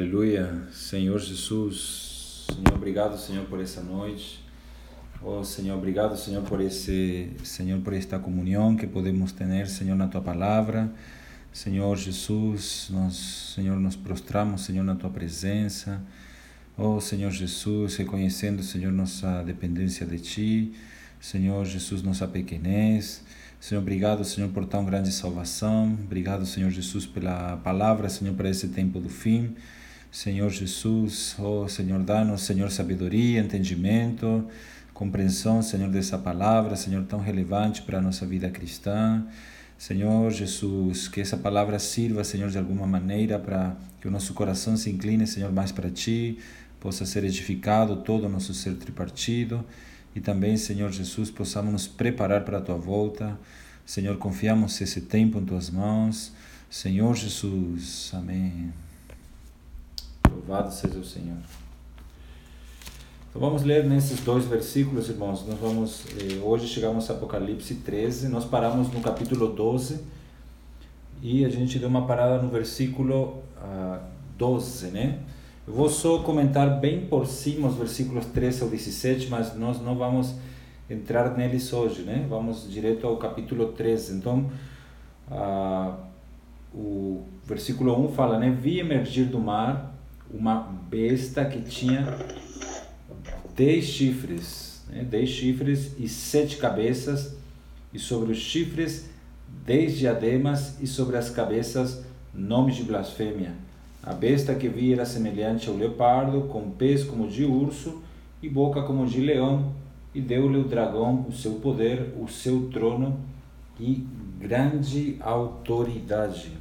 Aleluia. Senhor Jesus, Senhor, obrigado, Senhor, por essa noite. Oh, Senhor, obrigado, Senhor, por esse, Senhor, por esta comunhão que podemos ter, Senhor, na tua palavra. Senhor Jesus, nós, Senhor, nos prostramos, Senhor, na tua presença. Oh, Senhor Jesus, reconhecendo, Senhor, nossa dependência de ti. Senhor Jesus, nossa pequenez. Senhor, obrigado, Senhor, por tão grande salvação. Obrigado, Senhor Jesus, pela palavra, Senhor, para esse tempo do fim. Senhor Jesus, oh Senhor, dá-nos, Senhor, sabedoria, entendimento, compreensão, Senhor, dessa palavra, Senhor, tão relevante para a nossa vida cristã. Senhor Jesus, que essa palavra sirva, Senhor, de alguma maneira para que o nosso coração se incline, Senhor, mais para Ti, possa ser edificado todo o nosso ser tripartido e também, Senhor Jesus, possamos nos preparar para a tua volta. Senhor, confiamos esse tempo em tuas mãos. Senhor Jesus, amém. Louvado seja o Senhor. Então vamos ler nesses dois versículos, irmãos. Nós vamos eh, hoje chegamos a Apocalipse 13. Nós paramos no capítulo 12 e a gente deu uma parada no versículo uh, 12, né? Eu vou só comentar bem por cima os versículos 13 ao 17, mas nós não vamos entrar neles hoje, né? Vamos direto ao capítulo 13. Então, ah, o versículo 1 fala, né? Vi emergir do mar uma besta que tinha dez chifres, né? dez chifres e sete cabeças, e sobre os chifres dez diademas, e sobre as cabeças nomes de blasfêmia a besta que vi era semelhante ao leopardo, com pés como de urso e boca como de leão, e deu-lhe o dragão o seu poder, o seu trono e grande autoridade.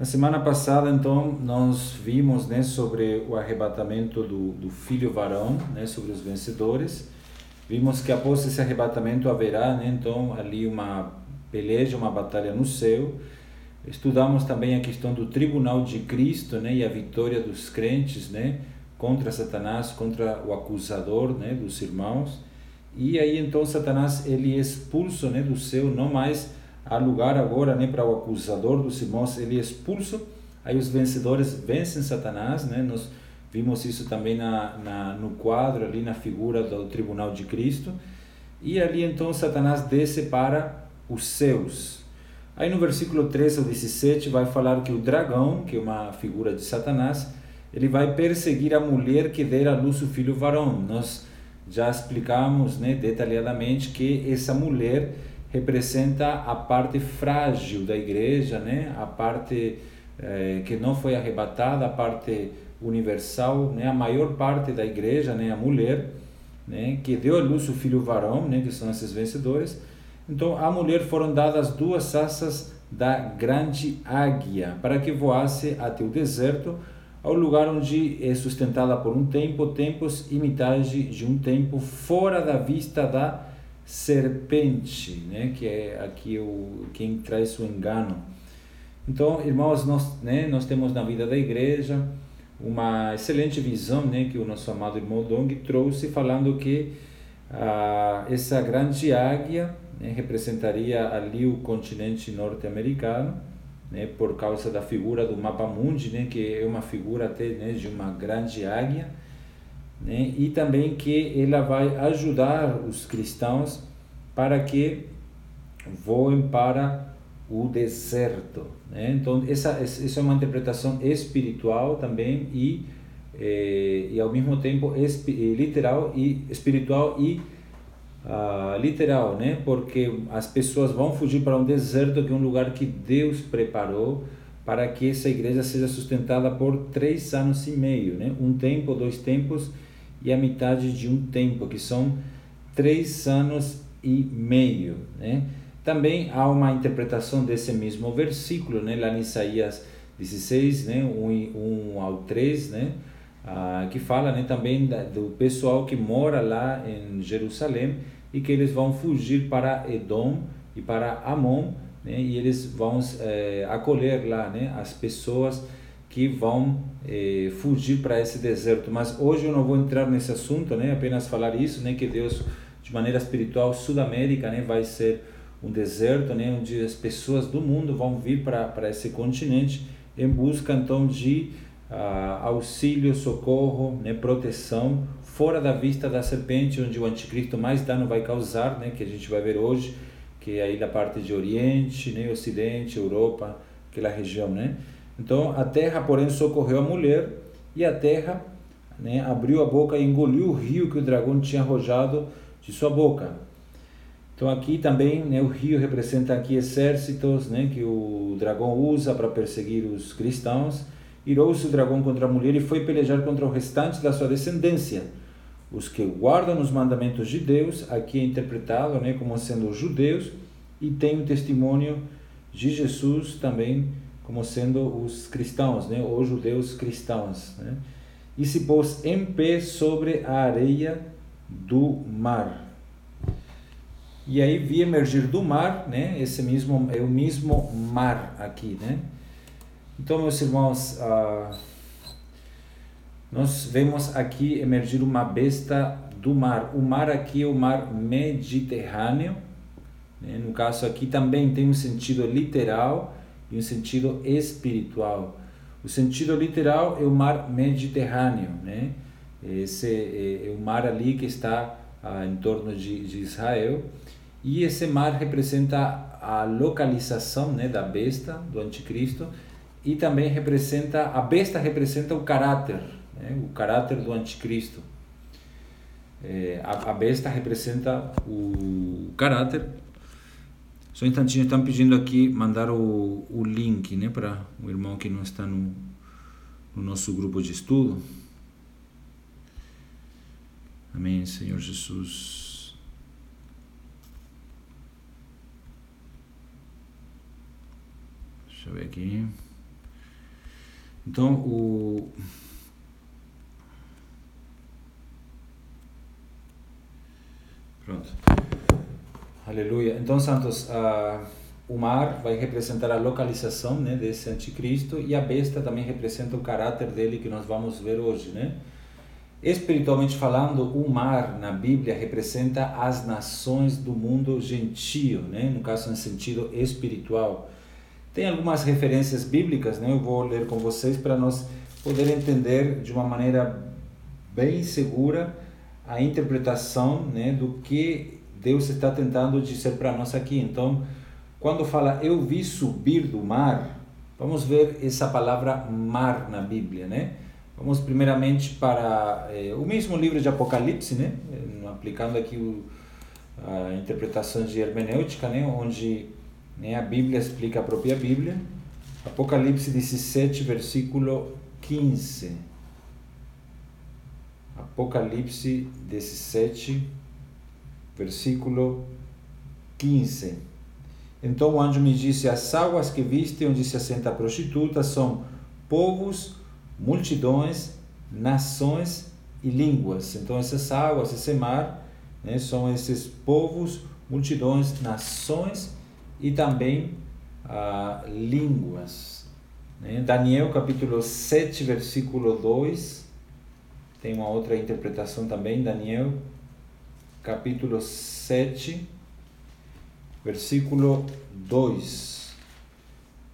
Na semana passada, então, nós vimos né, sobre o arrebatamento do, do filho varão, né, sobre os vencedores. Vimos que após esse arrebatamento haverá, né, então, ali uma peleja, uma batalha no céu Estudamos também a questão do tribunal de Cristo, né, e a vitória dos crentes, né, contra Satanás, contra o acusador, né, dos irmãos. E aí então Satanás ele é expulso, né, do céu, não mais há lugar agora, né, para o acusador dos irmãos, ele é expulso. Aí os vencedores vencem Satanás, né? Nós vimos isso também na, na no quadro ali na figura do tribunal de Cristo. E ali então Satanás desce para os céus, Aí no versículo 13 ao 17 vai falar que o dragão, que é uma figura de Satanás, ele vai perseguir a mulher que der à luz o filho varão. Nós já explicamos né, detalhadamente que essa mulher representa a parte frágil da igreja, né, a parte eh, que não foi arrebatada, a parte universal, né, a maior parte da igreja, né, a mulher, né, que deu à luz o filho varão, né, que são esses vencedores, então à mulher foram dadas duas asas da grande águia para que voasse até o deserto, ao lugar onde é sustentada por um tempo, tempos e metade de um tempo, fora da vista da serpente, né? que é aqui o, quem traz o engano. Então, irmãos, nós, né, nós temos na vida da igreja uma excelente visão né, que o nosso amado irmão Dong trouxe, falando que ah, essa grande águia né, representaria ali o continente norte-americano, né, por causa da figura do mapa mundi, né, que é uma figura até né, de uma grande águia, né, e também que ela vai ajudar os cristãos para que voem para o deserto. Né? Então, essa, essa é uma interpretação espiritual também e, eh, e ao mesmo tempo literal e espiritual e uh, literal, né? Porque as pessoas vão fugir para um deserto que é um lugar que Deus preparou para que essa igreja seja sustentada por três anos e meio, né? Um tempo, dois tempos e a metade de um tempo, que são três anos e meio, né? Também há uma interpretação desse mesmo versículo, né? Lá em Isaías 16, né? 1, 1 ao 3, né? ah, que fala né, também da, do pessoal que mora lá em Jerusalém e que eles vão fugir para Edom e para Amon, né, e eles vão eh, acolher lá né, as pessoas que vão eh, fugir para esse deserto. Mas hoje eu não vou entrar nesse assunto, né, apenas falar isso, né, que Deus, de maneira espiritual, Sudamérica né, vai ser um deserto, né, onde as pessoas do mundo vão vir para, para esse continente em busca então de uh, auxílio, socorro, né, proteção, fora da vista da serpente, onde o anticristo mais dano vai causar, né, que a gente vai ver hoje, que é aí da parte de Oriente, né, Ocidente, Europa, aquela região, né? Então a terra, porém, socorreu a mulher e a terra né, abriu a boca e engoliu o rio que o dragão tinha arrojado de sua boca. Então aqui também né, o rio representa aqui exércitos né, que o dragão usa para perseguir os cristãos. Irou-se o dragão contra a mulher e foi pelejar contra o restante da sua descendência. Os que guardam os mandamentos de Deus, aqui é interpretado né, como sendo os judeus, e tem o testemunho de Jesus também como sendo os cristãos, né, os judeus cristãos. Né? E se pôs em pé sobre a areia do mar. E aí vi emergir do mar, né? Esse mesmo é o mesmo mar aqui, né? Então, meus irmãos, ah, nós vemos aqui emergir uma besta do mar. O mar aqui é o mar Mediterrâneo. Né? No caso aqui também tem um sentido literal e um sentido espiritual. O sentido literal é o mar Mediterrâneo, né? Esse é, é o mar ali que está ah, em torno de, de Israel e esse mar representa a localização né, da besta, do anticristo, e também representa, a besta representa o caráter, né, o caráter do anticristo. É, a, a, besta representa o caráter. Só um instantinho, estão pedindo aqui mandar o, o link né, para o irmão que não está no, no nosso grupo de estudo. Amém, Senhor Jesus. Deixa eu ver aqui. Então, o. Pronto. Aleluia. Então, Santos, uh, o mar vai representar a localização né, desse anticristo e a besta também representa o caráter dele que nós vamos ver hoje, né? Espiritualmente falando, o mar na Bíblia representa as nações do mundo gentio, né? no caso, no sentido espiritual. Tem algumas referências bíblicas, né? Eu vou ler com vocês para nós poder entender de uma maneira bem segura a interpretação, né, do que Deus está tentando dizer para nós aqui. Então, quando fala eu vi subir do mar, vamos ver essa palavra mar na Bíblia, né? Vamos primeiramente para eh, o mesmo livro de Apocalipse, né? Aplicando aqui o, a interpretação de hermenêutica, né? Onde né? A Bíblia explica a própria Bíblia. Apocalipse 17, versículo 15. Apocalipse 17, versículo 15. Então o anjo me disse: As águas que viste onde se assenta a prostituta são povos, multidões, nações e línguas. Então essas águas, esse mar, né, são esses povos, multidões, nações e também ah, línguas. Né? Daniel capítulo 7, versículo 2, tem uma outra interpretação também, Daniel capítulo 7, versículo 2.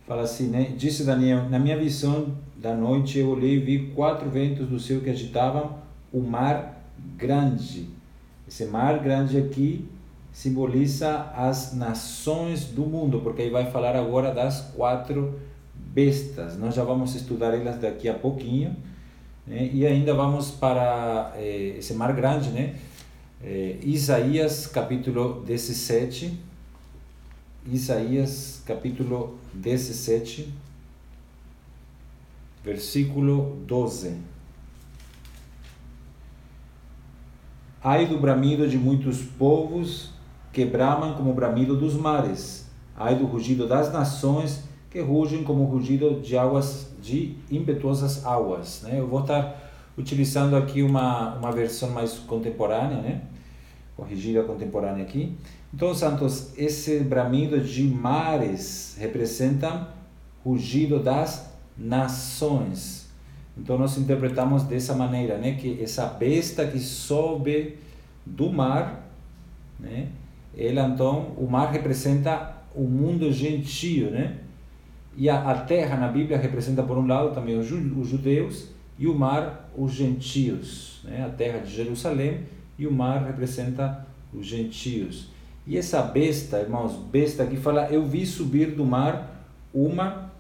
Fala assim, né? Disse Daniel: Na minha visão da noite eu olhei e vi quatro ventos do céu que agitavam o mar grande. Esse mar grande aqui simboliza as nações do mundo, porque aí vai falar agora das quatro bestas. Nós já vamos estudar elas daqui a pouquinho. Né? E ainda vamos para eh, esse mar grande, né? Eh, Isaías capítulo 17. Isaías capítulo 17, versículo 12. Ai do bramido de muitos povos que bramam como o bramido dos mares. Ai do rugido das nações que rugem como o rugido de águas de impetuosas águas, né? Eu vou estar utilizando aqui uma uma versão mais contemporânea, né? Corrigida contemporânea aqui. Então, Santos, esse bramido de mares representa rugido das nações. Então nós interpretamos dessa maneira, né, que essa besta que sobe do mar, né, ela então, o mar representa o mundo gentio, né? E a, a terra na Bíblia representa, por um lado, também os, judeus e o mar, os gentios. Né? A terra de Jerusalém e o mar representa os gentios. E essa besta, irmãos, besta aqui fala: Eu vi subir do mar uma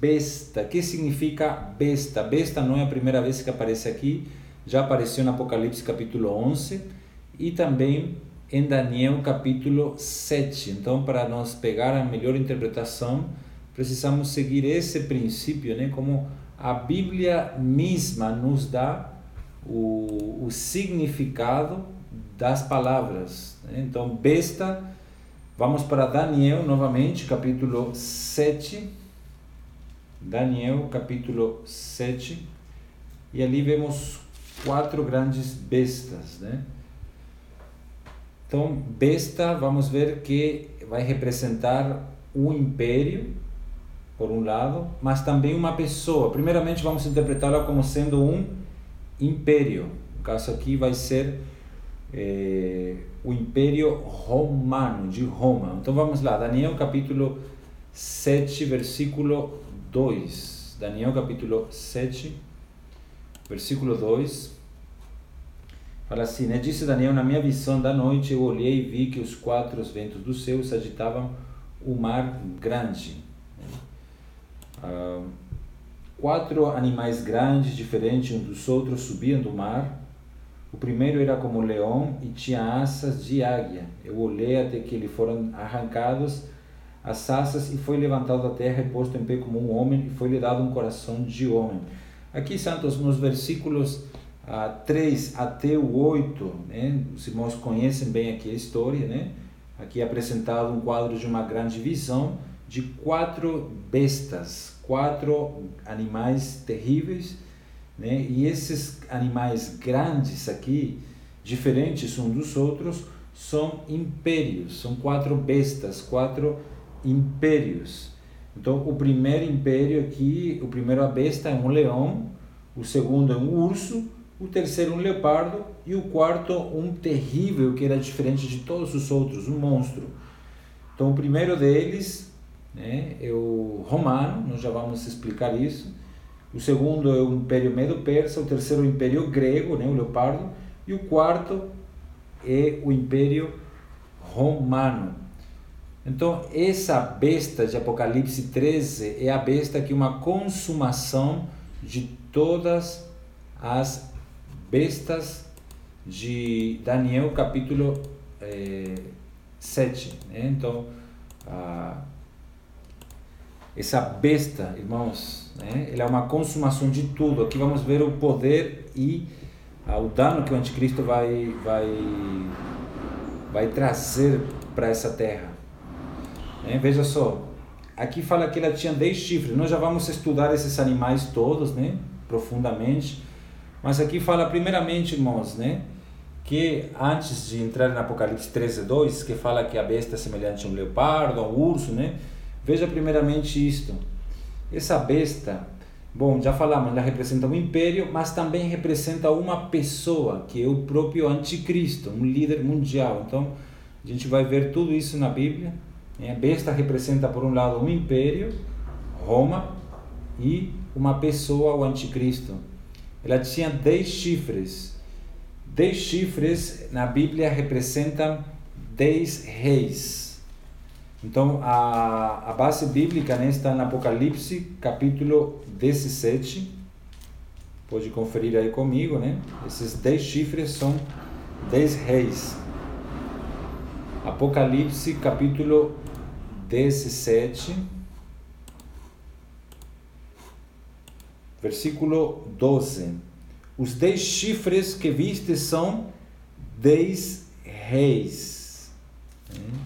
besta. Que significa besta? Besta não é a primeira vez que aparece aqui, já apareceu no Apocalipse capítulo 11 e também em Daniel capítulo 7. Então, para nós pegar a melhor interpretação, precisamos seguir esse princípio, né? como a Bíblia mesma nos dá o, o significado das palavras. Né? Então, besta, vamos para Daniel novamente, capítulo 7. Daniel, capítulo 7. E ali vemos quatro grandes bestas, né? Então, besta, vamos ver que vai representar o império, por um lado, mas também uma pessoa. Primeiramente, vamos interpretá-la como sendo um império. No caso aqui vai ser é, o Império Romano, de Roma. Então vamos lá, Daniel capítulo 7, versículo 2. Daniel capítulo 7, versículo 2. Fala assim, né? Disse Daniel, na minha visão da noite eu olhei e vi que os quatro ventos do céu agitavam o mar grande. Quatro animais grandes, diferentes uns dos outros, subiam do mar o primeiro era como leão e tinha asas de águia. Eu olhei até que lhe foram arrancados as asas e foi levantado da terra e posto em pé como um homem e foi-lhe dado um coração de homem. Aqui, Santos, nos versículos ah, 3 até o 8, né, os irmãos conhecem bem aqui a história, né? Aqui é apresentado um quadro de uma grande visão de quatro bestas, quatro animais terríveis, né? E esses animais grandes aqui, diferentes uns dos outros, são impérios, são quatro bestas, quatro impérios. Então, o primeiro império aqui, o primeiro a besta é um leão, o segundo é um urso, o terceiro um leopardo e o quarto um terrível que era diferente de todos os outros, um monstro. Então, o primeiro deles né, é o romano, nós já vamos explicar isso. O segundo é o Império Medo-Persa, o terceiro é o Império Grego, né, o leopardo, e o quarto é o Império Romano. Então, essa besta de Apocalipse 13 é a besta que é uma consumação de todas as bestas de Daniel capítulo eh, 7. Né? Então, a essa besta, irmãos, né? ela é uma consumação de tudo. Aqui vamos ver o poder e ah, o dano que o anticristo vai, vai, vai trazer para essa terra. Né? Veja só, aqui fala que ela tinha 10 chifres. Nós já vamos estudar esses animais todos, né? profundamente. Mas aqui fala primeiramente, irmãos, né? que antes de entrar no Apocalipse 13, 2, que fala que a besta é semelhante a um leopardo, a um urso, né? Veja primeiramente isto. Essa besta, bom, já falamos, ela representa um império, mas também representa uma pessoa, que é o próprio anticristo, um líder mundial. Então, a gente vai ver tudo isso na Bíblia. A besta representa, por um lado, um império, Roma, e uma pessoa, o anticristo. Ela tinha dez chifres. Dez chifres na Bíblia representam dez reis. Então, a, a base bíblica né, está no Apocalipse, capítulo 17. Pode conferir aí comigo, né? Esses dez chifres são dez reis. Apocalipse, capítulo 17, versículo 12. Os dez chifres que viste são dez reis. Né?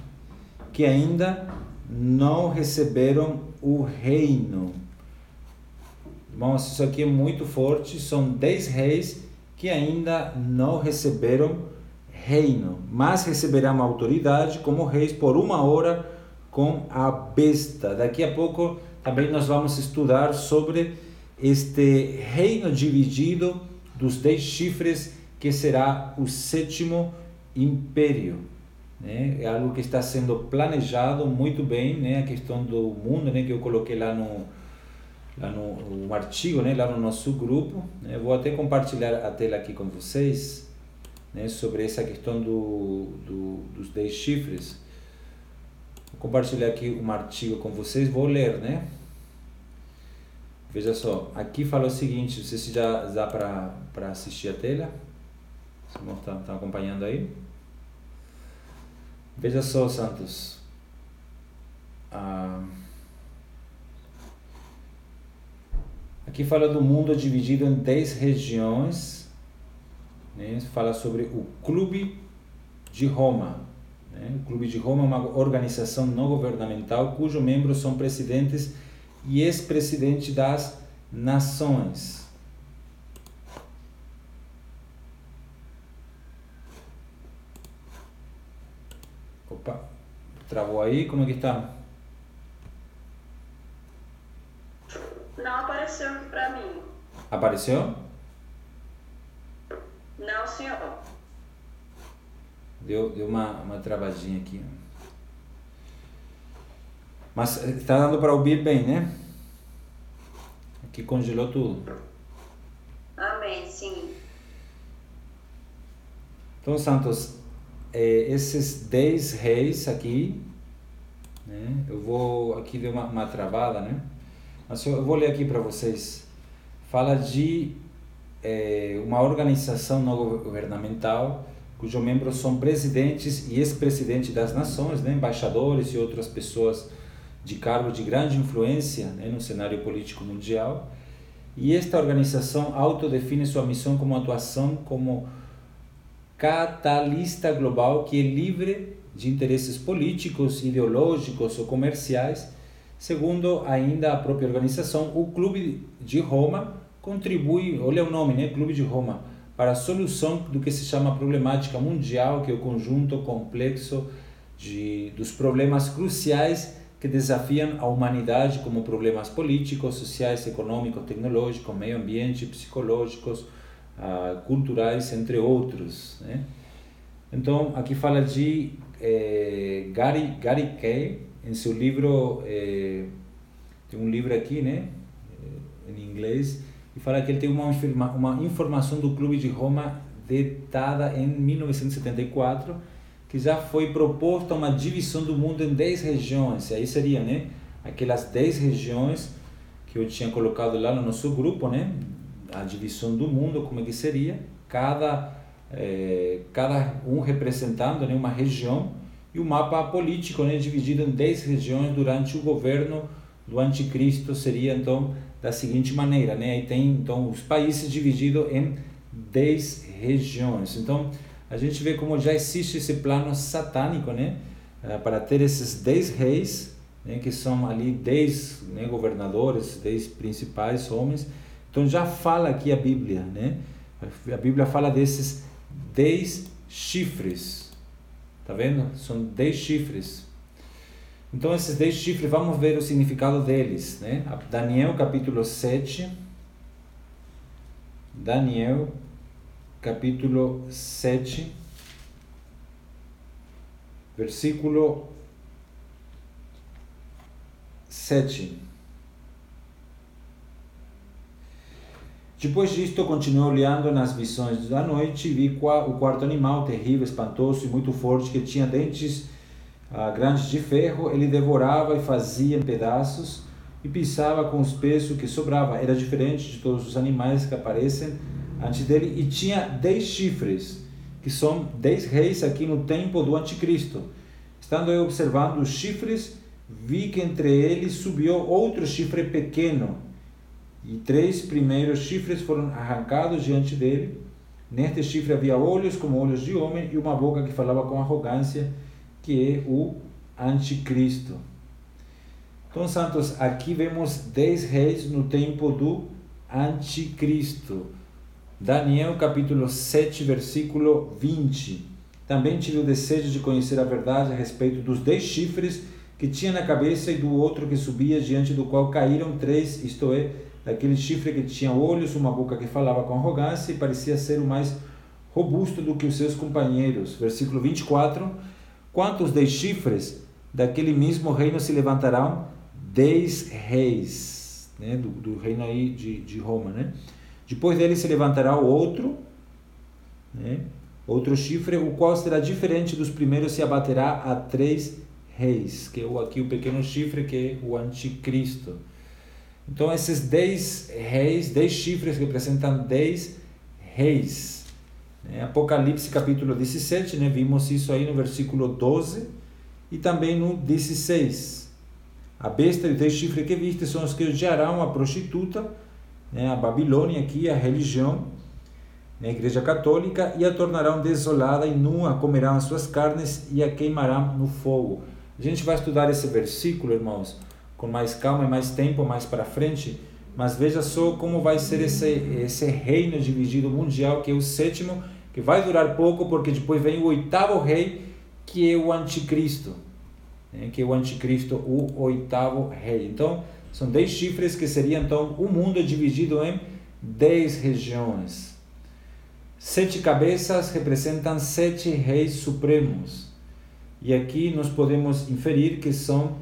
Que ainda não receberam o reino. Irmãos, isso aqui é muito forte. São dez reis que ainda não receberam reino, mas receberão autoridade como reis por uma hora com a besta. Daqui a pouco também nós vamos estudar sobre este reino dividido dos dez chifres que será o sétimo império. Né? É algo que está sendo planejado muito bem, né? A questão do mundo, né? Que eu coloquei lá no lá no um artigo, né? Lá no nosso grupo. Né? Vou até compartilhar a tela aqui com vocês, né? Sobre essa questão do, do dos 10 chifres. Vou compartilhar aqui um artigo com vocês. Vou ler, né? Veja só, aqui fala o seguinte, não sei se já dá para assistir a tela. Vocês estão tá, acompanhando aí? Veja só, Santos. Ah, aqui fala do mundo dividido em 10 regiões. Né? Fala sobre o Clube de Roma. Né? O Clube de Roma é uma organização não governamental cujos membros são presidentes e ex-presidentes das nações. Travou aí? Como é que está? Não apareceu aqui para mim. Apareceu? Não, senhor. Deu, deu uma, uma travadinha aqui. Mas está dando para ouvir bem, né? Aqui congelou tudo. Amém, sim. Então, Santos, é, esses 10 reis aqui, né? Eu vou aqui ver uma, uma travada, né? Mas eu, vou ler aqui para vocês. Fala de é, uma organização não governamental cujos membros são presidentes e ex-presidentes das nações, né? embaixadores e outras pessoas de cargo de grande influência né? no cenário político mundial. E esta organização autodefine sua missão como atuação como catalista global que é livre de interesses políticos, ideológicos ou comerciais. Segundo ainda a própria organização, o Clube de Roma contribui, olha o nome, né, Clube de Roma, para a solução do que se chama problemática mundial, que é o conjunto complexo de, dos problemas cruciais que desafiam a humanidade, como problemas políticos, sociais, econômicos, tecnológicos, meio ambiente, psicológicos, uh, culturais, entre outros. Né? Então, aqui fala de eh, Gary, Gary Kay, em seu livro, eh, tem um livro aqui, né, eh, em inglês, e fala que ele tem uma, uma informação do Clube de Roma datada em 1974, que já foi proposta uma divisão do mundo em 10 regiões, e aí seria, né, aquelas 10 regiões que eu tinha colocado lá no nosso grupo, né, a divisão do mundo, como é que seria, cada, é, cada um representando né, uma região, e o mapa político né, dividido em 10 regiões durante o governo do anticristo seria então da seguinte maneira, né? Aí tem então os países divididos em 10 regiões. Então, a gente vê como já existe esse plano satânico, né? Ah, para ter esses 10 reis, né? que são ali 10 né, governadores, 10 principais homens, então já fala aqui a Bíblia, né? A Bíblia fala desses dez chifres. Tá vendo? São dez chifres. Então esses dez chifres, vamos ver o significado deles, né? Daniel capítulo 7. Daniel capítulo 7, versículo 7. Depois disto, continuei olhando nas visões da noite e vi o quarto animal, terrível, espantoso e muito forte, que tinha dentes ah, grandes de ferro. Ele devorava e fazia em pedaços e pisava com os o que sobrava. Era diferente de todos os animais que aparecem antes dele e tinha dez chifres, que são dez reis aqui no tempo do anticristo. Estando eu observando os chifres, vi que entre eles subiu outro chifre pequeno e três primeiros chifres foram arrancados diante dele. Neste chifre havia olhos como olhos de homem e uma boca que falava com arrogância, que é o anticristo. Então, santos, aqui vemos dez reis no tempo do anticristo. Daniel capítulo 7, versículo 20. Também tive o desejo de conhecer a verdade a respeito dos dez chifres que tinha na cabeça e do outro que subia, diante do qual caíram três, isto é, daquele chifre que tinha olhos, uma boca que falava com arrogância e parecia ser o mais robusto do que os seus companheiros. Versículo 24. Quantos dez chifres? Daquele mesmo reino se levantarão dez reis, né? do, do reino aí de, de Roma. Né? Depois dele se levantará o outro, né? outro chifre, o qual será diferente dos primeiros, se abaterá a três reis, que é aqui o pequeno chifre, que é o anticristo. Então, esses dez reis, dez chifres representam dez reis. Né? Apocalipse capítulo 17, né? vimos isso aí no versículo 12 e também no 16. A besta e os dez chifres que viste são os que odiarão a prostituta, né? a Babilônia aqui, a religião, né? a igreja católica, e a tornarão desolada e nua, comerão as suas carnes e a queimarão no fogo. A gente vai estudar esse versículo, irmãos, com mais calma e mais tempo mais para frente, mas veja só como vai ser esse, esse reino dividido mundial, que é o sétimo, que vai durar pouco, porque depois vem o oitavo rei, que é o anticristo, né? que é o anticristo, o oitavo rei. Então, são dez chifres que seriam, então, o mundo dividido em dez regiões. Sete cabeças representam sete reis supremos. E aqui nós podemos inferir que são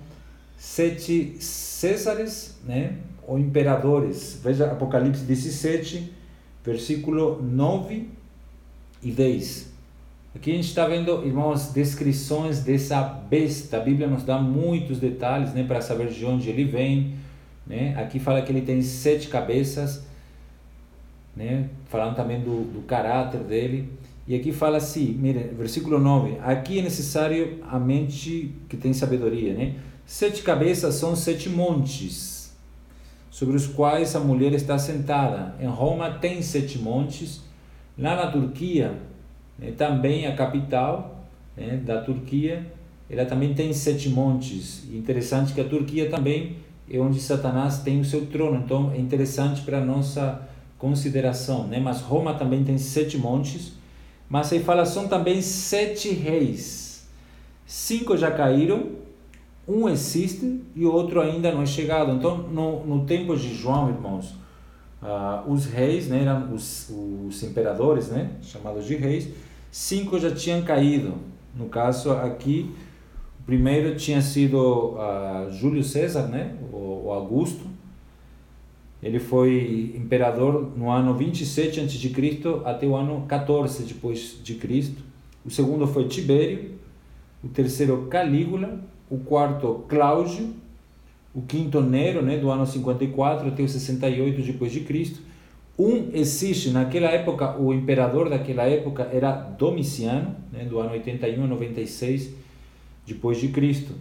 sete Césares, né? ou imperadores. Veja Apocalipse 17, versículo 9 e 10. Aqui a gente está vendo, irmãos, descrições dessa besta. A Bíblia nos dá muitos detalhes né, para saber de onde ele vem. Né? Aqui fala que ele tem sete cabeças, né? falando também do, do caráter dele. E aqui fala assim, mire, versículo 9: aqui é necessário a mente que tem sabedoria. Né? Sete cabeças são sete montes, sobre os quais a mulher está sentada. Em Roma tem sete montes. Lá na Turquia, né, também a capital né, da Turquia, ela também tem sete montes. Interessante que a Turquia também é onde Satanás tem o seu trono. Então é interessante para nossa consideração. Né? Mas Roma também tem sete montes. Mas aí fala são também sete reis. Cinco já caíram um existe e o outro ainda não é chegado. Então, no, no tempo de João, irmãos, uh, os reis, né, eram os, os imperadores, né, chamados de reis, cinco já tinham caído. No caso aqui, o primeiro tinha sido uh, Júlio César, né, o, o Augusto. Ele foi imperador no ano 27 a.C. até o ano 14 depois de Cristo. O segundo foi Tibério, o terceiro Calígula, o quarto Cláudio, o quinto Nero, né, do ano 54 até o 68 depois de Cristo. Um existe naquela época, o imperador daquela época era Domiciano, né, do ano 81 a 96 depois de Cristo.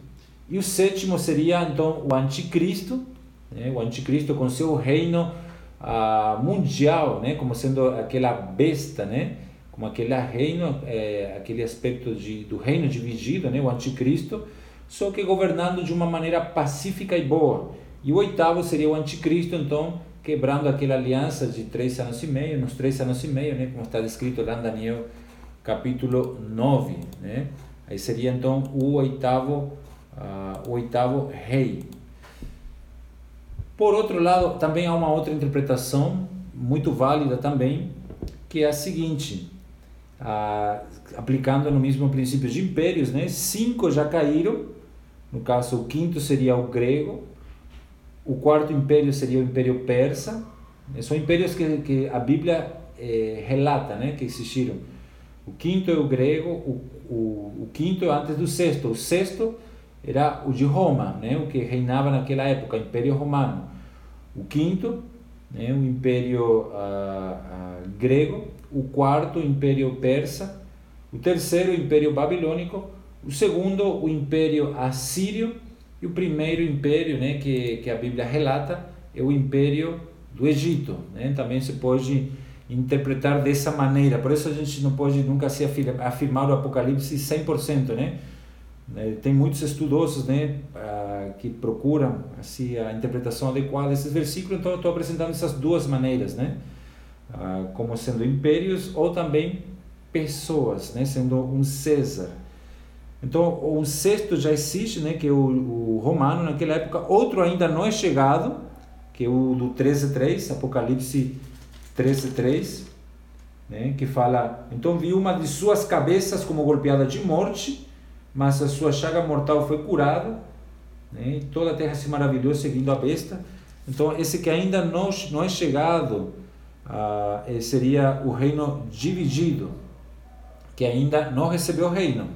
E o sétimo seria então o anticristo, né, o anticristo com seu reino ah, mundial, né, como sendo aquela besta, né, como aquele reino, é, aquele aspecto de, do reino dividido, né, o anticristo só que governando de uma maneira pacífica e boa. E o oitavo seria o anticristo, então, quebrando aquela aliança de três anos e meio, nos três anos e meio, né, como está descrito lá em Daniel capítulo 9. Né? Aí seria então o oitavo, uh, o oitavo rei. Por outro lado, também há uma outra interpretação muito válida também, que é a seguinte, uh, aplicando no mesmo princípio de impérios, né? cinco já caíram no caso, o quinto seria o grego, o quarto império seria o império persa. São impérios que, que a Bíblia eh, relata né, que existiram. O quinto é o grego, o, o, o quinto é antes do sexto. O sexto era o de Roma, né, o que reinava naquela época, o Império Romano. O quinto, né, o Império ah, ah, grego. O quarto, o Império persa. O terceiro, o Império babilônico o segundo, o Império Assírio, e o primeiro império né, que, que a Bíblia relata é o Império do Egito. Né? Também se pode interpretar dessa maneira. Por isso a gente não pode nunca se afirmar, afirmar o Apocalipse 100%. Né? né? Tem muitos estudosos né, que procuram assim, a interpretação adequada desses versículos, então eu estou apresentando essas duas maneiras, né? Ah, como sendo impérios ou também pessoas, né? sendo um César. Então, o sexto já existe, né, que é o, o romano naquela época. Outro ainda não é chegado, que é o do 13.3, Apocalipse 13.3, né, que fala... Então, vi uma de suas cabeças como golpeada de morte, mas a sua chaga mortal foi curada, né? e toda a terra se maravilhou seguindo a besta. Então, esse que ainda não, não é chegado ah, seria o reino dividido, que ainda não recebeu o reino,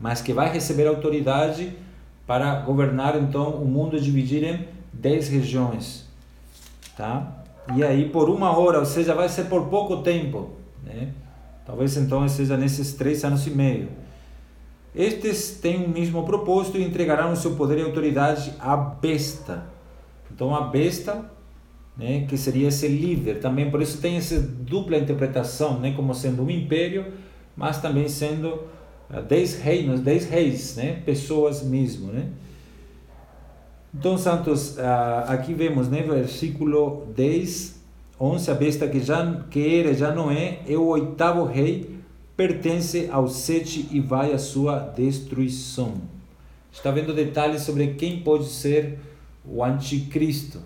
mas que vai receber autoridade para governar então o mundo dividir em dez regiões, tá? E aí por uma hora, ou seja, vai ser por pouco tempo, né? Talvez então seja nesses três anos e meio. Estes têm o mesmo propósito e entregarão o seu poder e autoridade à besta. Então a besta, né, que seria esse líder, também por isso tem essa dupla interpretação, né, como sendo um império, mas também sendo dez reinos, dez reis, né, pessoas mesmo, né. Então, santos, uh, aqui vemos, né, versículo 10, 11, a besta que já que era já não é, é o oitavo rei, pertence ao sete e vai à sua destruição. Está vendo detalhes sobre quem pode ser o anticristo.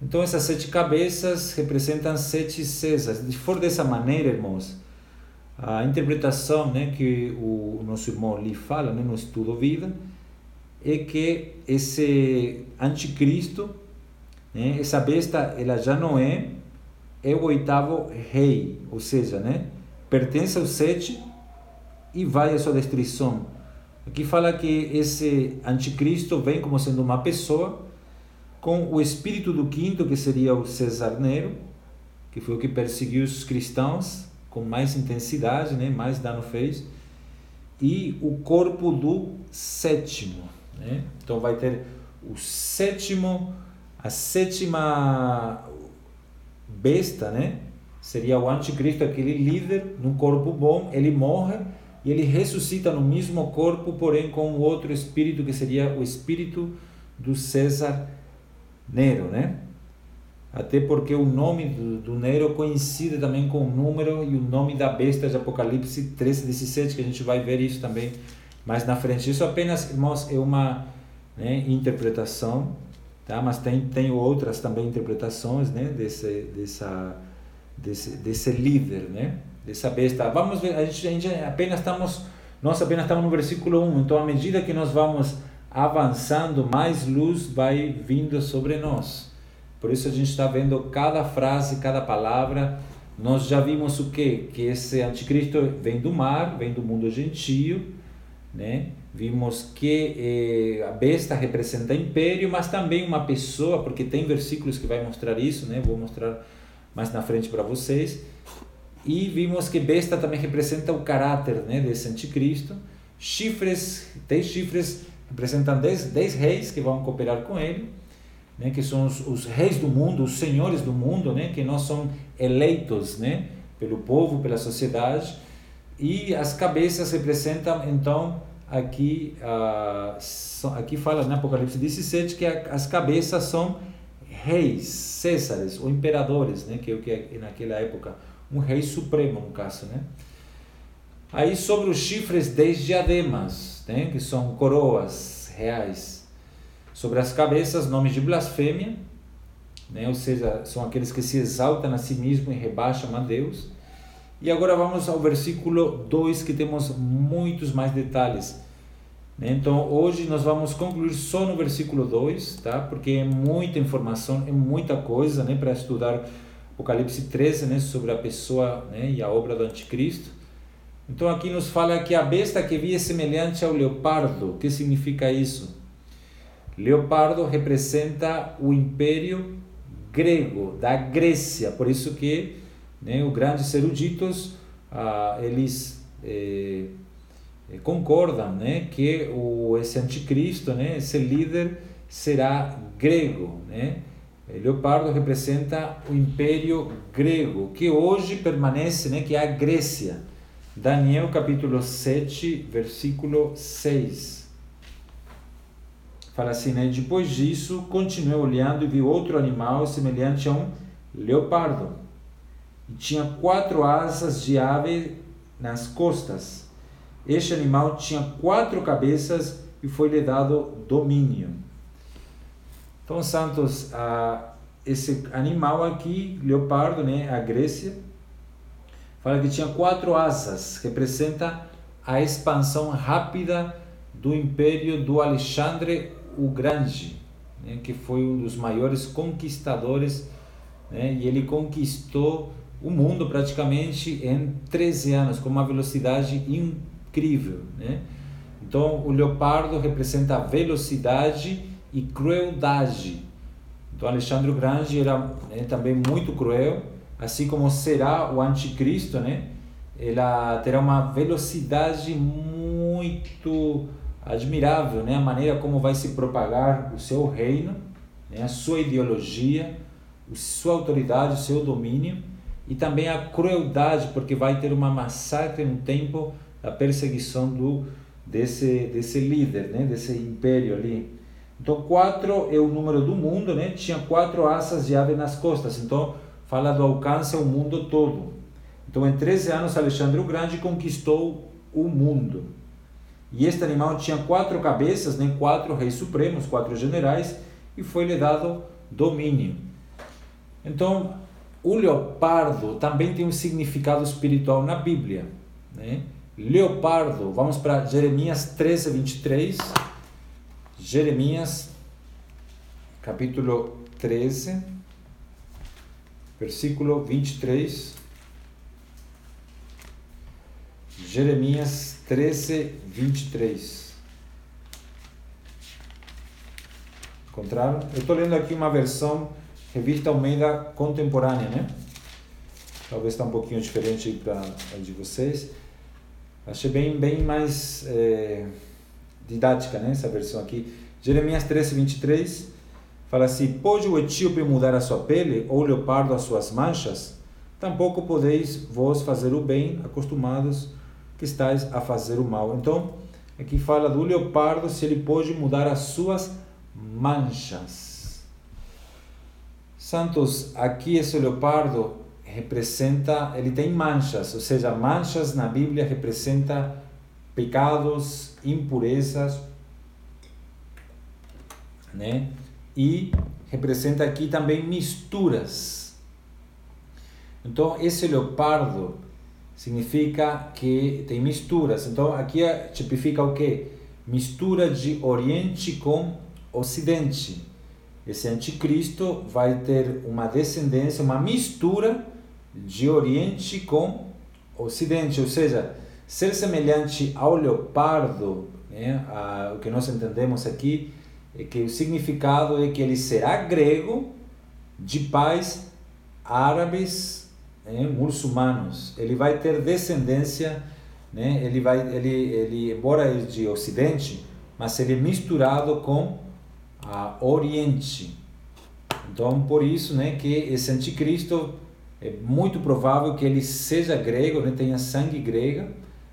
Então essas sete cabeças representam sete Césares. Se for dessa maneira, irmãos, a interpretação né, que o nosso irmão lhe fala né, no estudo Vida é que esse anticristo, né, essa besta, ela já não é, é o oitavo rei, ou seja, né, pertence aos sete e vai à sua destruição. Aqui fala que esse anticristo vem como sendo uma pessoa com o espírito do quinto, que seria o César Nero, que foi o que perseguiu os cristãos com mais intensidade, né, mais dano fez, e o corpo do sétimo. Né? Então vai ter o sétimo, a sétima besta, né? seria o anticristo, aquele líder num corpo bom, ele morre e ele ressuscita no mesmo corpo, porém com outro espírito que seria o espírito do César Nero, né? Até porque o nome do, do Nero coincide também com o número e o nome da besta de Apocalipse 13, 17, que a gente vai ver isso também mais na frente. Isso apenas, irmãos, é uma né, interpretação, tá? Mas tem, tem outras também interpretações, né? Desse, dessa, desse, desse líder, né? Dessa besta. Vamos ver, a gente, a gente apenas estamos, nós apenas estamos no versículo 1, então à medida que nós vamos avançando, mais luz vai vindo sobre nós. Por isso a gente está vendo cada frase, cada palavra. Nós já vimos o que? Que esse anticristo vem do mar, vem do mundo gentio, né? Vimos que eh, a besta representa império, mas também uma pessoa, porque tem versículos que vai mostrar isso, né? Vou mostrar mais na frente para vocês. E vimos que besta também representa o caráter, né, desse anticristo. Chifres, tem chifres representam dez, dez reis que vão cooperar com ele, né, que são os, os reis do mundo, os senhores do mundo, né, que nós somos eleitos né, pelo povo, pela sociedade, e as cabeças representam, então, aqui, aqui fala no Apocalipse 17 que as cabeças são reis, césares ou imperadores, né, que é o que é naquela época, um rei supremo no caso, né? Aí sobre os chifres, dez diademas, né, que são coroas reais. Sobre as cabeças, nomes de blasfêmia, né, ou seja, são aqueles que se exaltam a si mesmo e rebaixam a Deus. E agora vamos ao versículo 2, que temos muitos mais detalhes. Né? Então, hoje nós vamos concluir só no versículo 2, tá? porque é muita informação, é muita coisa né, para estudar Apocalipse 13 né, sobre a pessoa né, e a obra do Anticristo. Então aqui nos fala que a besta que vi é semelhante ao leopardo. O que significa isso? Leopardo representa o império grego da Grécia, por isso que né, os grandes eruditos ah, eles eh, eh, concordam né, que o, esse anticristo, né, esse líder será grego, né? Leopardo representa o império grego que hoje permanece, né, que é a Grécia. Daniel capítulo 7, versículo 6. Fala assim, né? Depois disso, continuei olhando e vi outro animal semelhante a um leopardo. E tinha quatro asas de ave nas costas. Este animal tinha quatro cabeças e foi-lhe dado domínio. Então, santos, ah, esse animal aqui, leopardo, né, a Grécia, fala que tinha quatro asas, representa a expansão rápida do império do Alexandre o Grande, né, que foi um dos maiores conquistadores, né, e ele conquistou o mundo praticamente em 13 anos, com uma velocidade incrível. Né? Então, o leopardo representa velocidade e crueldade. Então, Alexandre o Grande era né, também muito cruel, assim como será o anticristo, né? Ela terá uma velocidade muito admirável, né? A maneira como vai se propagar o seu reino, né? a sua ideologia, a sua autoridade, o seu domínio e também a crueldade, porque vai ter uma massacre no tempo da perseguição do desse desse líder, né? Desse império ali. Então quatro é o número do mundo, né? Tinha quatro asas de ave nas costas. Então fala do alcance ao mundo todo. Então em 13 anos Alexandre o Grande conquistou o mundo. E este animal tinha quatro cabeças, né? Quatro reis supremos, quatro generais e foi-lhe dado domínio. Então o leopardo também tem um significado espiritual na Bíblia, né? Leopardo, vamos para Jeremias 13, 23. Jeremias, capítulo 13, versículo 23. Jeremias 13, 23. Encontraram? Eu estou lendo aqui uma versão revista Almeida contemporânea, né? Talvez está um pouquinho diferente para de vocês. Achei bem, bem mais. É didática, né? essa versão aqui. Jeremias 13, 23 fala assim: Pode o etíope mudar a sua pele, ou o leopardo as suas manchas? Tampouco podeis vós fazer o bem, acostumados que estáis a fazer o mal. Então, aqui fala do leopardo, se ele pode mudar as suas manchas. Santos, aqui esse leopardo representa, ele tem manchas, ou seja, manchas na Bíblia representa pecados, impurezas, né? E representa aqui também misturas. Então, esse leopardo significa que tem misturas. Então, aqui tipifica o que? Mistura de Oriente com Ocidente. Esse anticristo vai ter uma descendência, uma mistura de Oriente com Ocidente, ou seja, Ser semelhante ao leopardo, né, a, o que nós entendemos aqui, é que o significado é que ele será grego de pais árabes, né, muçulmanos. Ele vai ter descendência, né, ele vai, ele, ele, embora ele de Ocidente, mas ele é misturado com a Oriente. Então, por isso, né, que esse anticristo é muito provável que ele seja grego, né, tenha sangue grega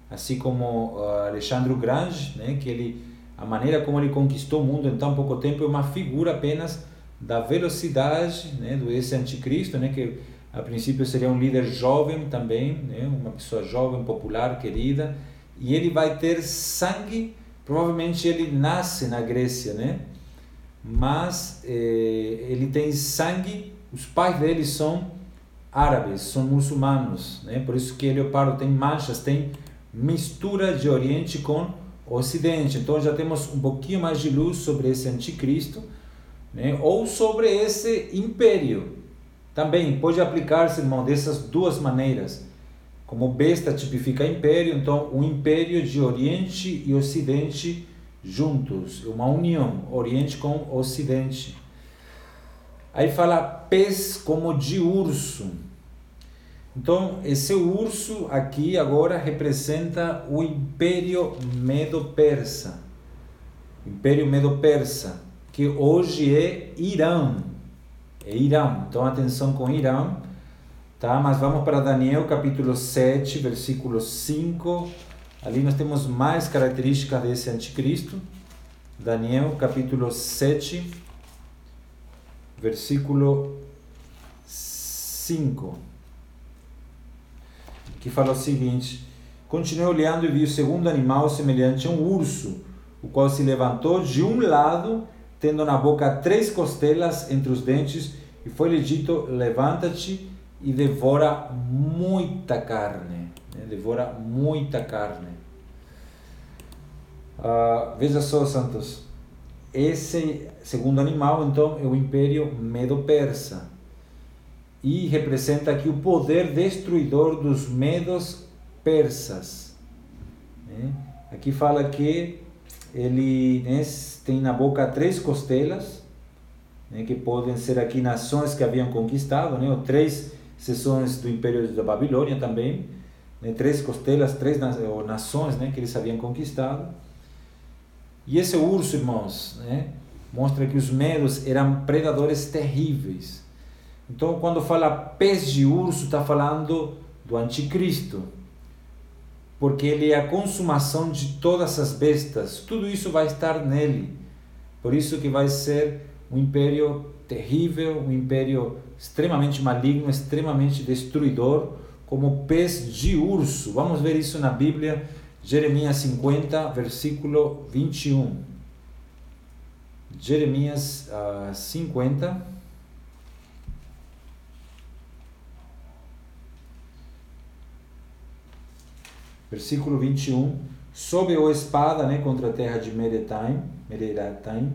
assim como uh, Alexandre o Grande, né, que ele a maneira como ele conquistou o mundo em tão pouco tempo é uma figura apenas da velocidade, né, do esse anticristo, né, que a princípio seria um líder jovem também, né, uma pessoa jovem, popular, querida, e ele vai ter sangue, provavelmente ele nasce na Grécia, né? Mas eh, ele tem sangue, os pais dele são árabes, são muçulmanos, né? Por isso que Leopardo tem manchas, tem mistura de Oriente com Ocidente. Então já temos um pouquinho mais de luz sobre esse anticristo, né? ou sobre esse império. Também pode aplicar-se, irmão, dessas duas maneiras. Como besta tipifica império, então o império de Oriente e Ocidente juntos, uma união, Oriente com Ocidente. Aí fala pés como de urso. Então, esse urso aqui agora representa o Império Medo-Persa. Império Medo-Persa, que hoje é Irã. É Irã. Então, atenção com Irã. Tá? Mas vamos para Daniel capítulo 7, versículo 5. Ali nós temos mais características desse anticristo. Daniel capítulo 7, versículo 5 que fala o seguinte: Continuei olhando e vi o segundo animal semelhante a um urso, o qual se levantou de um lado, tendo na boca três costelas entre os dentes, e foi-lhe dito: Levanta-te e devora muita carne. Né? Devora muita carne. Uh, veja só, Santos, esse segundo animal, então, é o Império Medo-Persa e representa aqui o poder destruidor dos medos persas. Né? Aqui fala que ele né, tem na boca três costelas, né, que podem ser aqui nações que haviam conquistado, né, ou três seções do Império da Babilônia também, né, três costelas, três nações né, que eles haviam conquistado. E esse urso, irmãos, né, mostra que os medos eram predadores terríveis. Então, quando fala pés de urso, está falando do anticristo, porque ele é a consumação de todas as bestas. Tudo isso vai estar nele. Por isso que vai ser um império terrível, um império extremamente maligno, extremamente destruidor, como pés de urso. Vamos ver isso na Bíblia, Jeremias 50, versículo 21. Jeremias uh, 50, versículo 21, sob a espada né, contra a terra de Meretaim, Meretaim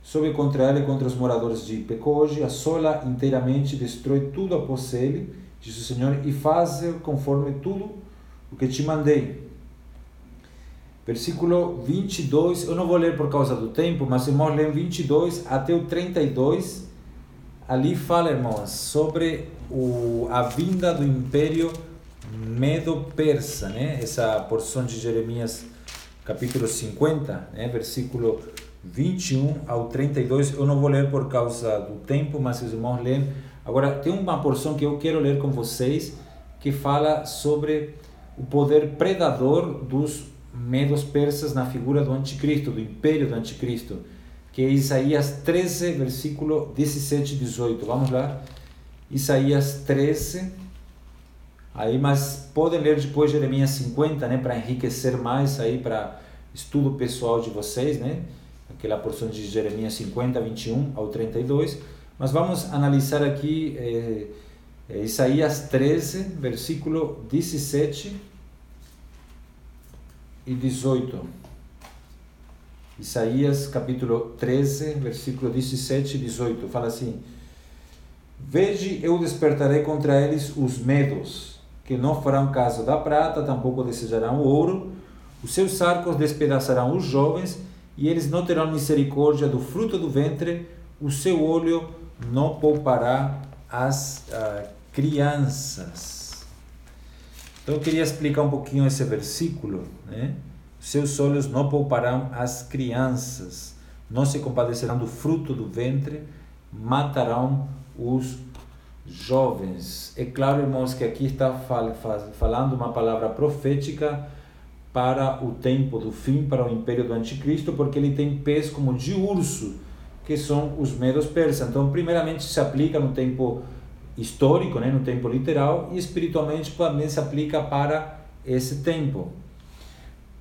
sobe contra ela e contra os moradores de Pecoge, assola inteiramente, destrói tudo após ele, diz o Senhor, e faz conforme tudo o que te mandei. Versículo 22, eu não vou ler por causa do tempo, mas irmãos, leem 22 até o 32. Ali fala, irmãos, sobre o, a vinda do império medo-persa, né? Essa porção de Jeremias, capítulo 50, né? versículo 21 ao 32. Eu não vou ler por causa do tempo, mas os irmãos leem. Agora, tem uma porção que eu quero ler com vocês que fala sobre o poder predador dos medos persas na figura do anticristo, do império do anticristo, que é Isaías 13, versículo 17 e 18. Vamos lá? Isaías 13, aí, mas podem ler depois Jeremias 50, né, para enriquecer mais aí para estudo pessoal de vocês, né? aquela porção de Jeremias 50, 21 ao 32, mas vamos analisar aqui eh, eh Isaías 13, versículo 17 e 18. Isaías capítulo 13, versículo 17 e 18, fala assim: Veja, eu despertarei contra eles os medos, que não farão caso da prata, tampouco desejarão o ouro, os seus arcos despedaçarão os jovens, e eles não terão misericórdia do fruto do ventre, o seu olho não poupará as uh, crianças. Então eu queria explicar um pouquinho esse versículo, né? Seus olhos não pouparão as crianças, não se compadecerão do fruto do ventre, matarão os jovens. É claro, irmãos, que aqui está fal falando uma palavra profética para o tempo do fim, para o império do anticristo, porque ele tem pés como de urso, que são os medos persas. Então, primeiramente se aplica no tempo histórico, né, no tempo literal, e espiritualmente também se aplica para esse tempo.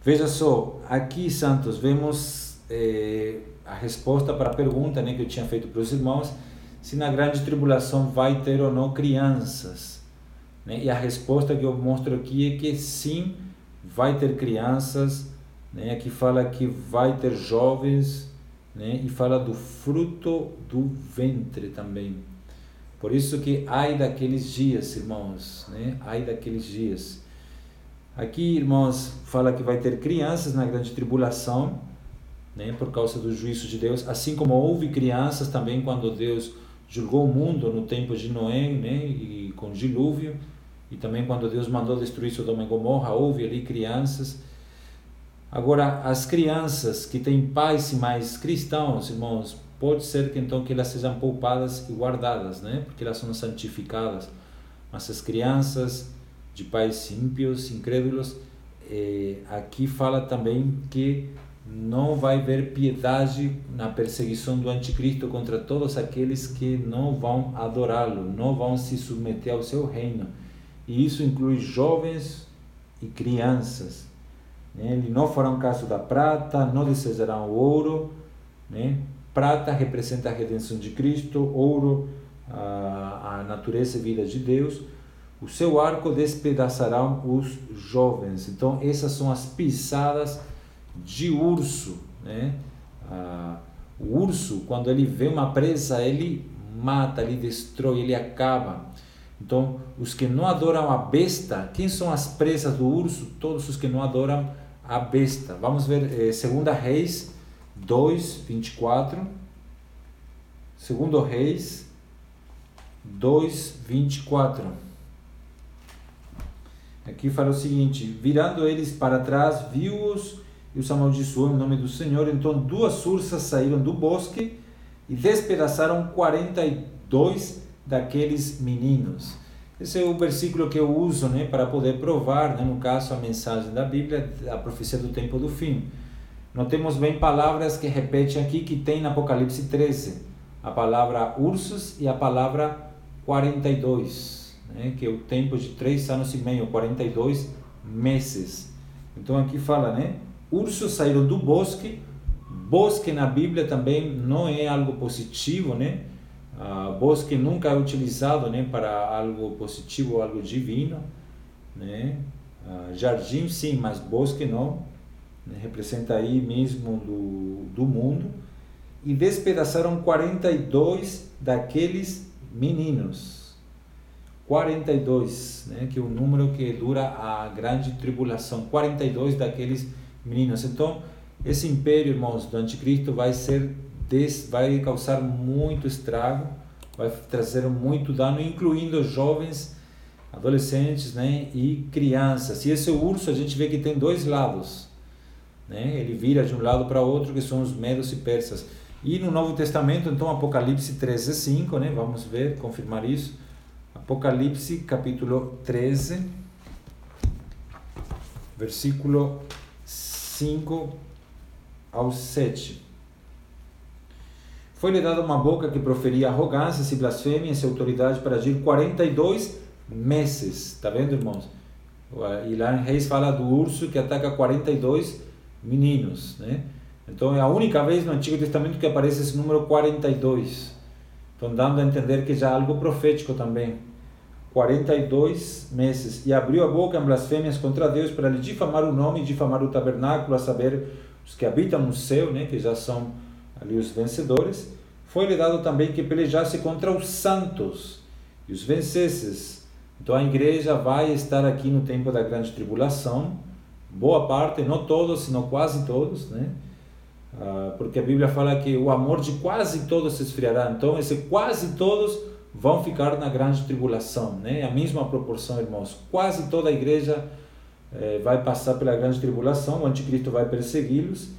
Veja só, aqui, Santos, vemos eh, a resposta para a pergunta né, que eu tinha feito para os irmãos, se na grande tribulação vai ter ou não crianças. Né? E a resposta que eu mostro aqui é que sim, vai ter crianças, né? Aqui fala que vai ter jovens, né? E fala do fruto do ventre também. Por isso que ai daqueles dias, irmãos, né? Ai daqueles dias. Aqui, irmãos, fala que vai ter crianças na grande tribulação, né? Por causa do juízo de Deus, assim como houve crianças também quando Deus julgou o mundo no tempo de Noé, né? E com dilúvio e também quando Deus mandou destruir Sodoma e Gomorra, houve ali crianças. Agora, as crianças que têm pais mais cristãos, irmãos, pode ser que então que elas sejam poupadas e guardadas, né? Porque elas são santificadas. Mas as crianças de pais ímpios, incrédulos, eh, aqui fala também que não vai haver piedade na perseguição do anticristo contra todos aqueles que não vão adorá-lo, não vão se submeter ao seu reino e isso inclui jovens e crianças. Né? Eles não farão caso da prata, não desejarão o ouro. Né? Prata representa a redenção de Cristo, ouro, a, a natureza e vida de Deus. O seu arco despedaçarão os jovens. Então, essas são as pisadas de urso. Né? Ah, o urso, quando ele vê uma presa, ele mata, ele destrói, ele acaba. Então, os que não adoram a besta, quem são as presas do urso? Todos os que não adoram a besta. Vamos ver eh, 2 Reis 2, 24. 2 Reis 2, 24. Aqui fala o seguinte: virando eles para trás, viu-os e os amaldiçoou em nome do Senhor. Então duas ursas saíram do bosque e despedaçaram 42 daqueles meninos. Esse é o versículo que eu uso né, para poder provar, né, no caso, a mensagem da Bíblia, a profecia do tempo do fim. Notemos bem palavras que repetem aqui que tem na Apocalipse 13. A palavra ursos e a palavra 42, né, que é o tempo de três anos e meio, 42 meses. Então aqui fala, né? Ursos saíram do bosque. Bosque na Bíblia também não é algo positivo, né? Uh, bosque nunca é utilizado né, para algo positivo algo divino. Né? Uh, jardim, sim, mas bosque não. Né? Representa aí mesmo do, do mundo. E despedaçaram 42 daqueles meninos. 42, né? que é o número que dura a grande tribulação. 42 daqueles meninos. Então, esse império, irmãos, do anticristo vai ser vai causar muito estrago, vai trazer muito dano, incluindo jovens, adolescentes né, e crianças. E esse urso a gente vê que tem dois lados. Né? Ele vira de um lado para outro, que são os medos e persas. E no Novo Testamento, então, Apocalipse 13, 5, né? vamos ver, confirmar isso. Apocalipse capítulo 13, versículo 5 ao 7. Foi-lhe dada uma boca que proferia arrogâncias e blasfêmias e autoridade para agir 42 meses. Está vendo, irmãos? E lá em Reis fala do urso que ataca 42 meninos, né? Então é a única vez no Antigo Testamento que aparece esse número 42. Então dando a entender que já é algo profético também. 42 meses. E abriu a boca em blasfêmias contra Deus para lhe difamar o nome e difamar o tabernáculo, a saber, os que habitam no céu, né? Que já são ali os vencedores, foi-lhe dado também que pelejasse contra os santos e os vencesses. Então a igreja vai estar aqui no tempo da grande tribulação, boa parte, não todos, senão quase todos, né? Ah, porque a Bíblia fala que o amor de quase todos se esfriará. Então, esse quase todos vão ficar na grande tribulação, né? A mesma proporção, irmãos. Quase toda a igreja eh, vai passar pela grande tribulação, o anticristo vai persegui-los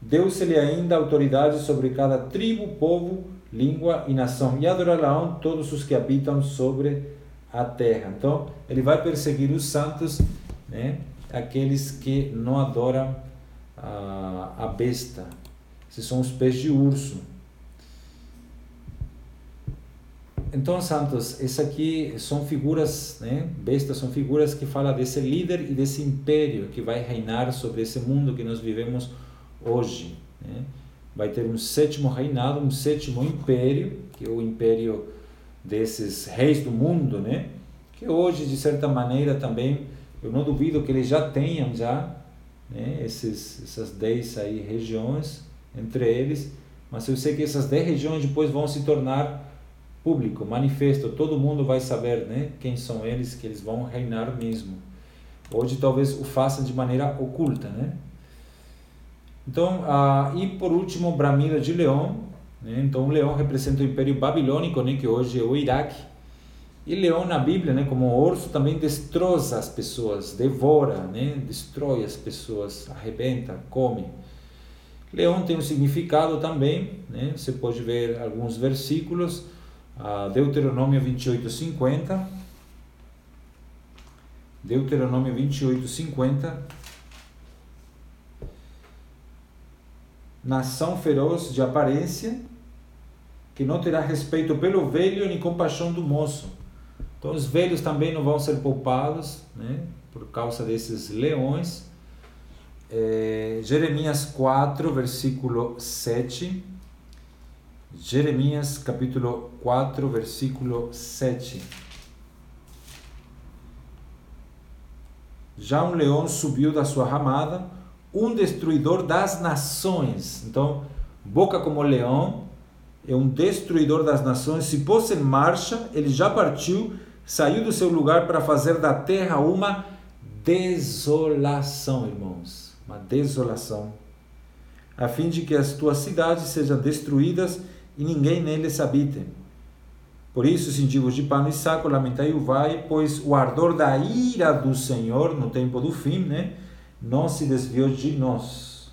Deu-se-lhe ainda autoridade sobre cada tribo, povo, língua e nação, e adorarão todos os que habitam sobre a terra. Então, ele vai perseguir os santos, né? aqueles que não adoram a, a besta. Esses são os pés de urso. Então, santos, essas aqui são figuras, né? Bestas são figuras que falam desse líder e desse império que vai reinar sobre esse mundo que nós vivemos hoje. Né? Vai ter um sétimo reinado, um sétimo império, que é o império desses reis do mundo, né? que hoje, de certa maneira, também, eu não duvido que eles já tenham já né? Esses, essas dez aí regiões entre eles, mas eu sei que essas dez regiões depois vão se tornar público, manifesto, todo mundo vai saber né? quem são eles, que eles vão reinar mesmo. Hoje talvez o façam de maneira oculta, né? Então, ah, e por último, Bramila de leão. Né? Então, o leão representa o Império Babilônico, né? que hoje é o Iraque. E leão na Bíblia, né? como urso, também destroça as pessoas, devora, né? destrói as pessoas, arrebenta, come. Leão tem um significado também, né? você pode ver alguns versículos, Deuteronômio 28, 50. Deuteronômio 28, 50 nação feroz de aparência, que não terá respeito pelo velho nem compaixão do moço. Então os velhos também não vão ser poupados, né, por causa desses leões. É, Jeremias 4, versículo 7. Jeremias capítulo 4, versículo 7. Já um leão subiu da sua ramada, um destruidor das nações. Então, boca como leão, é um destruidor das nações. Se pôs em marcha, ele já partiu, saiu do seu lugar para fazer da terra uma desolação, irmãos. Uma desolação. A fim de que as tuas cidades sejam destruídas e ninguém neles habite. Por isso, cingi-vos de pano e saco, lamentai o vai, pois o ardor da ira do Senhor no tempo do fim, né, não se desviou de nós.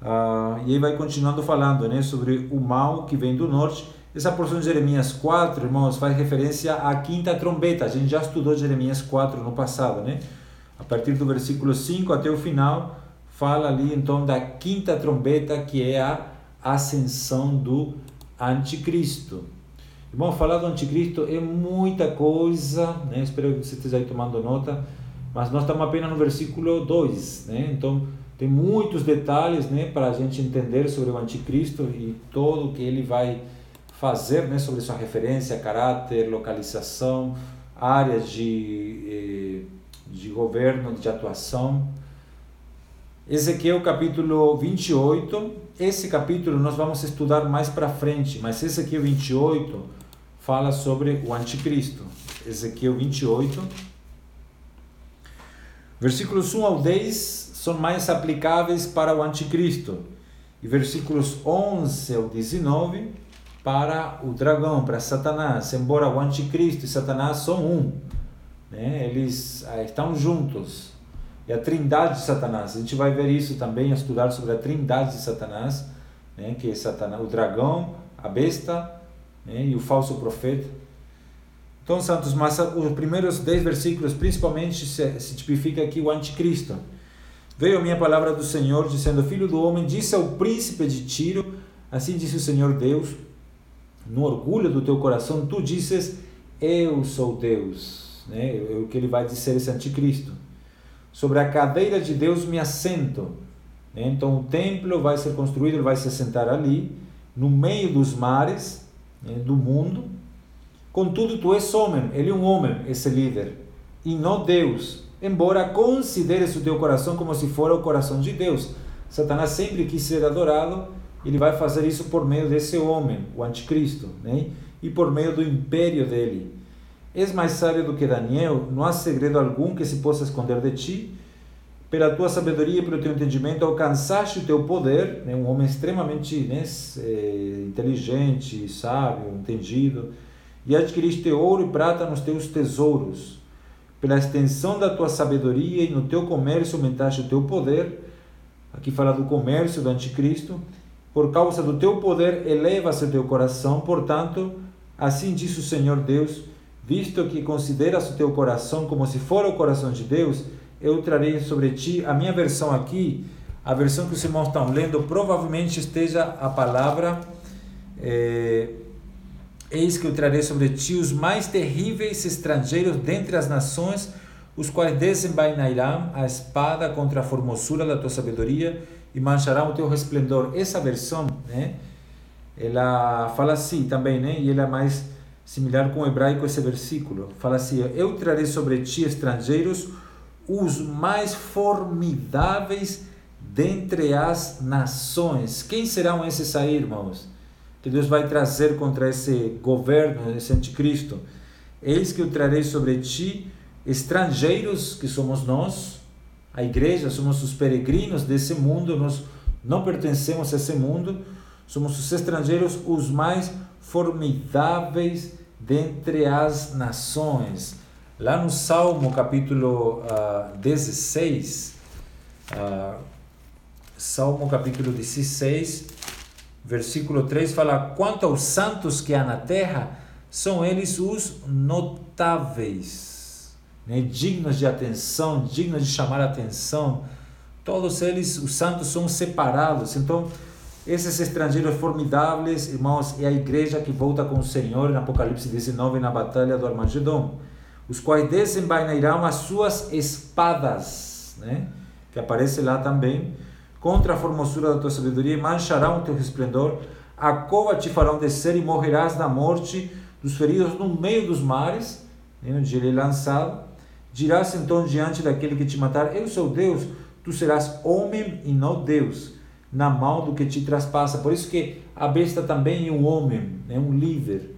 Ah, e aí vai continuando falando né, sobre o mal que vem do norte. Essa porção de Jeremias 4, irmãos, faz referência à quinta trombeta. A gente já estudou Jeremias 4 no passado, né? A partir do versículo 5 até o final, fala ali então da quinta trombeta, que é a ascensão do anticristo. Irmão, falar do anticristo é muita coisa, né? Espero que você esteja aí tomando nota, mas nós estamos apenas no versículo 2, né? Então, tem muitos detalhes, né, para a gente entender sobre o anticristo e todo o que ele vai fazer, né, sobre sua referência, caráter, localização, áreas de, eh, de governo, de atuação. Ezequiel capítulo 28, esse capítulo nós vamos estudar mais para frente, mas Ezequiel 28 fala sobre o anticristo. Ezequiel 28, versículos 1 ao 10 são mais aplicáveis para o anticristo, e versículos 11 ao 19 para o dragão, para Satanás, embora o anticristo e Satanás são um, né? eles ah, estão juntos. E a trindade de Satanás, a gente vai ver isso também, estudar sobre a trindade de Satanás, né? que é Satanás, o dragão, a besta né? e o falso profeta. Então, santos, mas os primeiros dez versículos, principalmente, se, se tipifica aqui o anticristo. Veio a minha palavra do Senhor, dizendo: Filho do homem, disse ao príncipe de Tiro, assim disse o Senhor Deus, no orgulho do teu coração, tu dizes, eu sou Deus. Né? É o que ele vai dizer esse anticristo. Sobre a cadeira de Deus me assento. Então o templo vai ser construído, ele vai se assentar ali, no meio dos mares né, do mundo. Contudo, tu és homem, ele é um homem, esse líder, e não Deus. Embora consideres o teu coração como se fora o coração de Deus. Satanás sempre quis ser adorado ele vai fazer isso por meio desse homem, o anticristo, né? e por meio do império dele. És mais sábio do que Daniel, não há segredo algum que se possa esconder de ti. Pela tua sabedoria e pelo teu entendimento alcançaste o teu poder, né? um homem extremamente né? É, inteligente, sábio, entendido, e adquiriste ouro e prata nos teus tesouros. Pela extensão da tua sabedoria e no teu comércio aumentaste o teu poder. Aqui fala do comércio do anticristo por causa do teu poder, eleva-se o teu coração. Portanto, assim diz o Senhor Deus: visto que consideras o teu coração como se fora o coração de Deus, eu trarei sobre ti a minha versão aqui, a versão que os irmãos estão lendo, provavelmente esteja a palavra. É, Eis que eu trarei sobre ti os mais terríveis estrangeiros dentre as nações, os quais desembainarão a espada contra a formosura da tua sabedoria e manchará o teu resplendor. Essa versão, né, ela fala assim também, né, e ela é mais similar com o hebraico esse versículo. Fala assim: Eu trarei sobre ti estrangeiros os mais formidáveis dentre as nações. Quem serão esses aí, irmãos? Que Deus vai trazer contra esse governo, esse anticristo. Eis que eu trarei sobre ti estrangeiros, que somos nós, a igreja, somos os peregrinos desse mundo, nós não pertencemos a esse mundo, somos os estrangeiros, os mais formidáveis dentre as nações. Lá no Salmo capítulo uh, 16, uh, Salmo capítulo 16, versículo 3 fala: Quanto aos santos que há na terra, são eles os notáveis né, dignos de atenção, dignos de chamar atenção. Todos eles, os santos, são separados. Então, esses estrangeiros formidáveis, irmãos, é a igreja que volta com o Senhor em Apocalipse 19 na batalha do Armagedon, os quais desembainarão as suas espadas, né? que aparece lá também, contra a formosura da tua sabedoria, e mancharão o teu resplendor, a cova te farão descer e morrerás da morte dos feridos no meio dos mares, né? onde ele é lançado, Dirás então diante daquele que te matar: Eu sou Deus, tu serás homem e não Deus, na mão do que te traspassa. Por isso que a besta também é um homem, é um líder,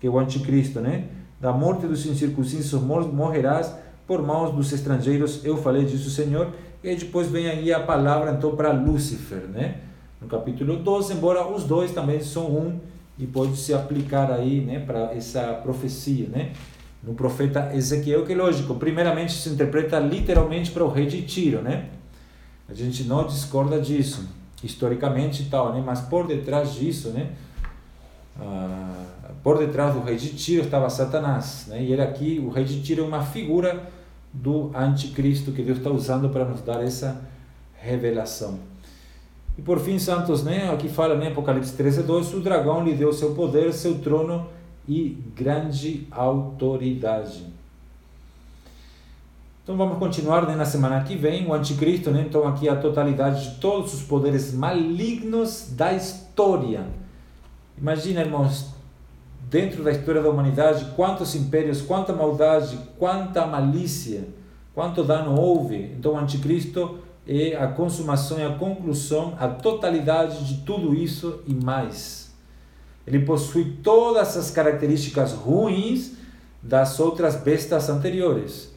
que é o anticristo, né? Da morte dos incircuncisos morrerás por mãos dos estrangeiros, eu falei disso, Senhor. E depois vem aí a palavra então para Lúcifer, né? No capítulo 12, embora os dois também são um e pode se aplicar aí, né, para essa profecia, né? No profeta Ezequiel, que lógico, primeiramente se interpreta literalmente para o rei de Tiro, né? A gente não discorda disso, historicamente e tal, né? Mas por detrás disso, né? Ah, por detrás do rei de Tiro estava Satanás, né? E ele aqui, o rei de Tiro é uma figura do anticristo que Deus está usando para nos dar essa revelação. E por fim, santos, né? Aqui fala, né? Apocalipse 13, 2, o dragão lhe deu seu poder, seu trono e grande autoridade. Então vamos continuar né, na semana que vem, o anticristo, né? Então aqui a totalidade de todos os poderes malignos da história. Imagina, irmãos, dentro da história da humanidade, quantos impérios, quanta maldade, quanta malícia, quanto dano houve. Então o anticristo é a consumação e a conclusão, a totalidade de tudo isso e mais. Ele possui todas as características ruins das outras bestas anteriores.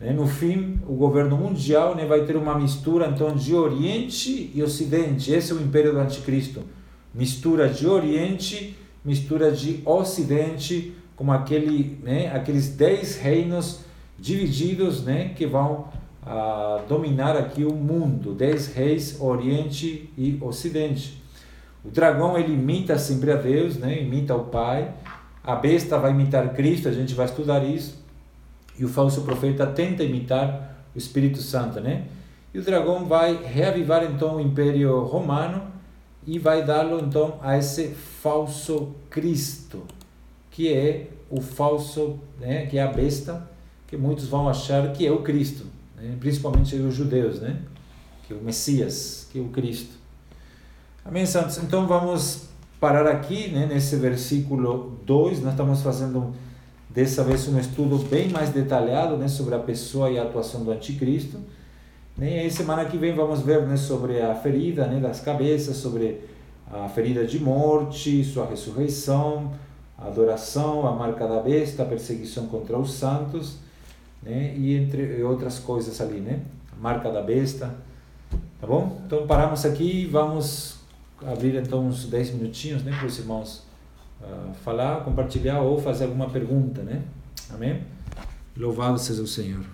Né? No fim, o governo mundial né, vai ter uma mistura então de Oriente e Ocidente. Esse é o império do Anticristo. Mistura de Oriente, mistura de Ocidente, como aquele, né, aqueles dez reinos divididos né, que vão a dominar aqui o mundo, dez reis, Oriente e Ocidente. O dragão ele imita sempre a Deus, né? imita o Pai. A besta vai imitar Cristo, a gente vai estudar isso. E o falso profeta tenta imitar o Espírito Santo, né? E o dragão vai reavivar então o Império Romano e vai dá-lo então a esse falso Cristo, que é o falso, né, que é a besta, que muitos vão achar que é o Cristo né? principalmente os judeus, né? que é o Messias, que é o Cristo. Amém, santos? Então vamos parar aqui, né? nesse versículo 2, nós estamos fazendo dessa vez um estudo bem mais detalhado né? sobre a pessoa e a atuação do anticristo. Né? E aí, semana que vem vamos ver né? sobre a ferida né? das cabeças, sobre a ferida de morte, sua ressurreição, a adoração, a marca da besta, a perseguição contra os santos né? E entre outras coisas ali, né? A marca da besta, tá bom? Então paramos aqui e vamos abrir então uns 10 minutinhos, né, para os irmãos uh, falar, compartilhar ou fazer alguma pergunta, né? Amém? Louvado seja o Senhor.